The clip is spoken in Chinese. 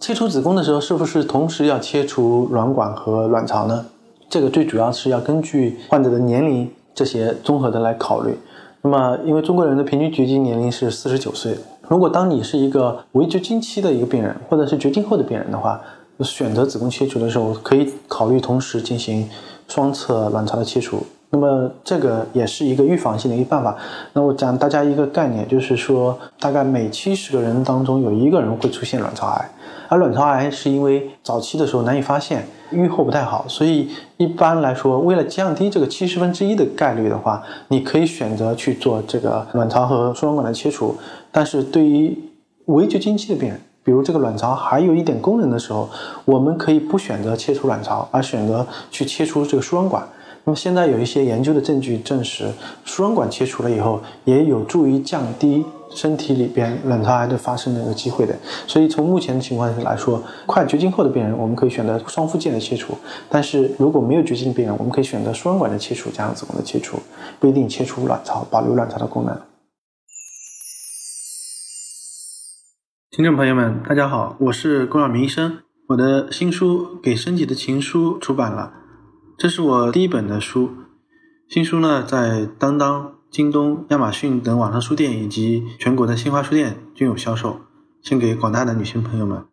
切除子宫的时候，是不是同时要切除卵管和卵巢呢？这个最主要是要根据患者的年龄这些综合的来考虑。那么，因为中国人的平均绝经年龄是四十九岁，如果当你是一个围绝经期的一个病人，或者是绝经后的病人的话，选择子宫切除的时候，可以考虑同时进行双侧卵巢的切除。那么这个也是一个预防性的一个办法。那我讲大家一个概念，就是说大概每七十个人当中有一个人会出现卵巢癌，而卵巢癌是因为早期的时候难以发现，预后不太好，所以一般来说，为了降低这个七十分之一的概率的话，你可以选择去做这个卵巢和输卵管的切除。但是对于围绝经期的病人，比如这个卵巢还有一点功能的时候，我们可以不选择切除卵巢，而选择去切除这个输卵管。那么现在有一些研究的证据证实，输卵管切除了以后，也有助于降低身体里边卵巢癌的发生的一个机会的。所以从目前的情况来说，快绝经后的病人，我们可以选择双附件的切除；但是如果没有绝经的病人，我们可以选择输卵管的切除加上子宫的切除，不一定切除卵巢，保留卵巢的功能。听众朋友们，大家好，我是龚晓明医生，我的新书《给身体的情书》出版了。这是我第一本的书，新书呢在当当、京东、亚马逊等网上书店以及全国的新华书店均有销售，献给广大的女性朋友们。